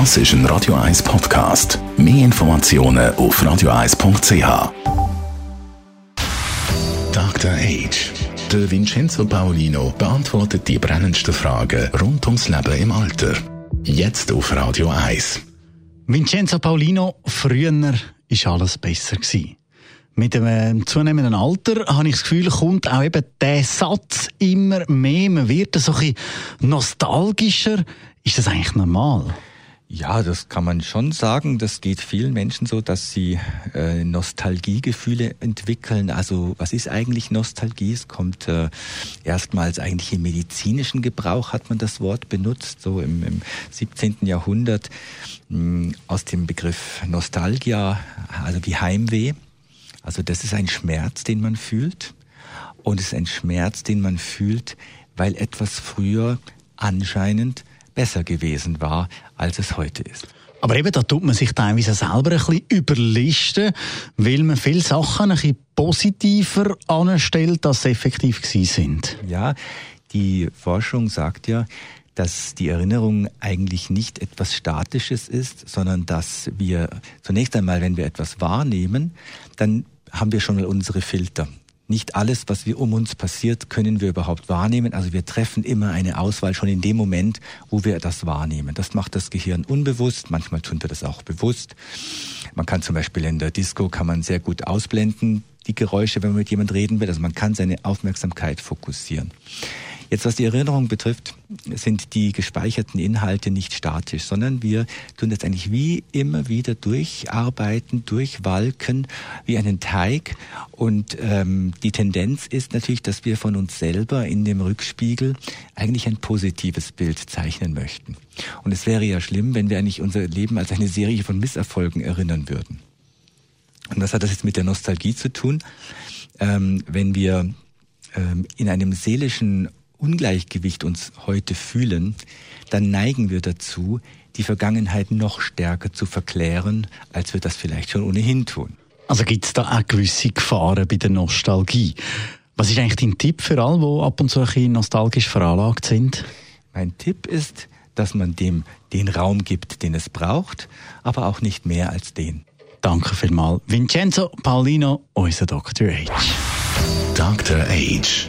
Das ist ein Radio 1 Podcast. Mehr Informationen auf radio1.ch. Dr. Age. Der Vincenzo Paolino beantwortet die brennendsten Fragen rund ums Leben im Alter. Jetzt auf Radio 1. Vincenzo Paolino, früher war alles besser. Gewesen. Mit dem zunehmenden Alter habe ich das Gefühl, kommt auch eben der Satz immer mehr. Man wird so ein nostalgischer. Ist das eigentlich normal? Ja, das kann man schon sagen. Das geht vielen Menschen so, dass sie äh, Nostalgiegefühle entwickeln. Also was ist eigentlich Nostalgie? Es kommt äh, erstmals eigentlich im medizinischen Gebrauch hat man das Wort benutzt, so im, im 17. Jahrhundert mh, hm, aus dem Begriff Nostalgia, also wie Heimweh. Also das ist ein Schmerz, den man fühlt. Und es ist ein Schmerz, den man fühlt, weil etwas früher anscheinend besser gewesen war, als es heute ist. Aber eben, da tut man sich teilweise selber ein bisschen überlisten, weil man viele Sachen ein bisschen positiver anstellt, als sie effektiv gewesen sind. Ja, die Forschung sagt ja, dass die Erinnerung eigentlich nicht etwas Statisches ist, sondern dass wir zunächst einmal, wenn wir etwas wahrnehmen, dann haben wir schon mal unsere Filter. Nicht alles, was wir um uns passiert, können wir überhaupt wahrnehmen. Also wir treffen immer eine Auswahl schon in dem Moment, wo wir das wahrnehmen. Das macht das Gehirn unbewusst. Manchmal tun wir das auch bewusst. Man kann zum Beispiel in der Disco kann man sehr gut ausblenden die Geräusche, wenn man mit jemand reden will. Also man kann seine Aufmerksamkeit fokussieren. Jetzt, was die Erinnerung betrifft, sind die gespeicherten Inhalte nicht statisch, sondern wir tun das eigentlich wie immer wieder durcharbeiten, durchwalken, wie einen Teig. Und ähm, die Tendenz ist natürlich, dass wir von uns selber in dem Rückspiegel eigentlich ein positives Bild zeichnen möchten. Und es wäre ja schlimm, wenn wir eigentlich unser Leben als eine Serie von Misserfolgen erinnern würden. Und was hat das jetzt mit der Nostalgie zu tun? Ähm, wenn wir ähm, in einem seelischen Ungleichgewicht uns heute fühlen, dann neigen wir dazu, die Vergangenheit noch stärker zu verklären, als wir das vielleicht schon ohnehin tun. Also gibt es da auch gewisse Gefahren bei der Nostalgie? Was ist eigentlich dein Tipp für alle, die ab und zu ein bisschen nostalgisch veranlagt sind? Mein Tipp ist, dass man dem den Raum gibt, den es braucht, aber auch nicht mehr als den. Danke vielmals. Vincenzo Paulino, unser Dr. H. Dr. Age.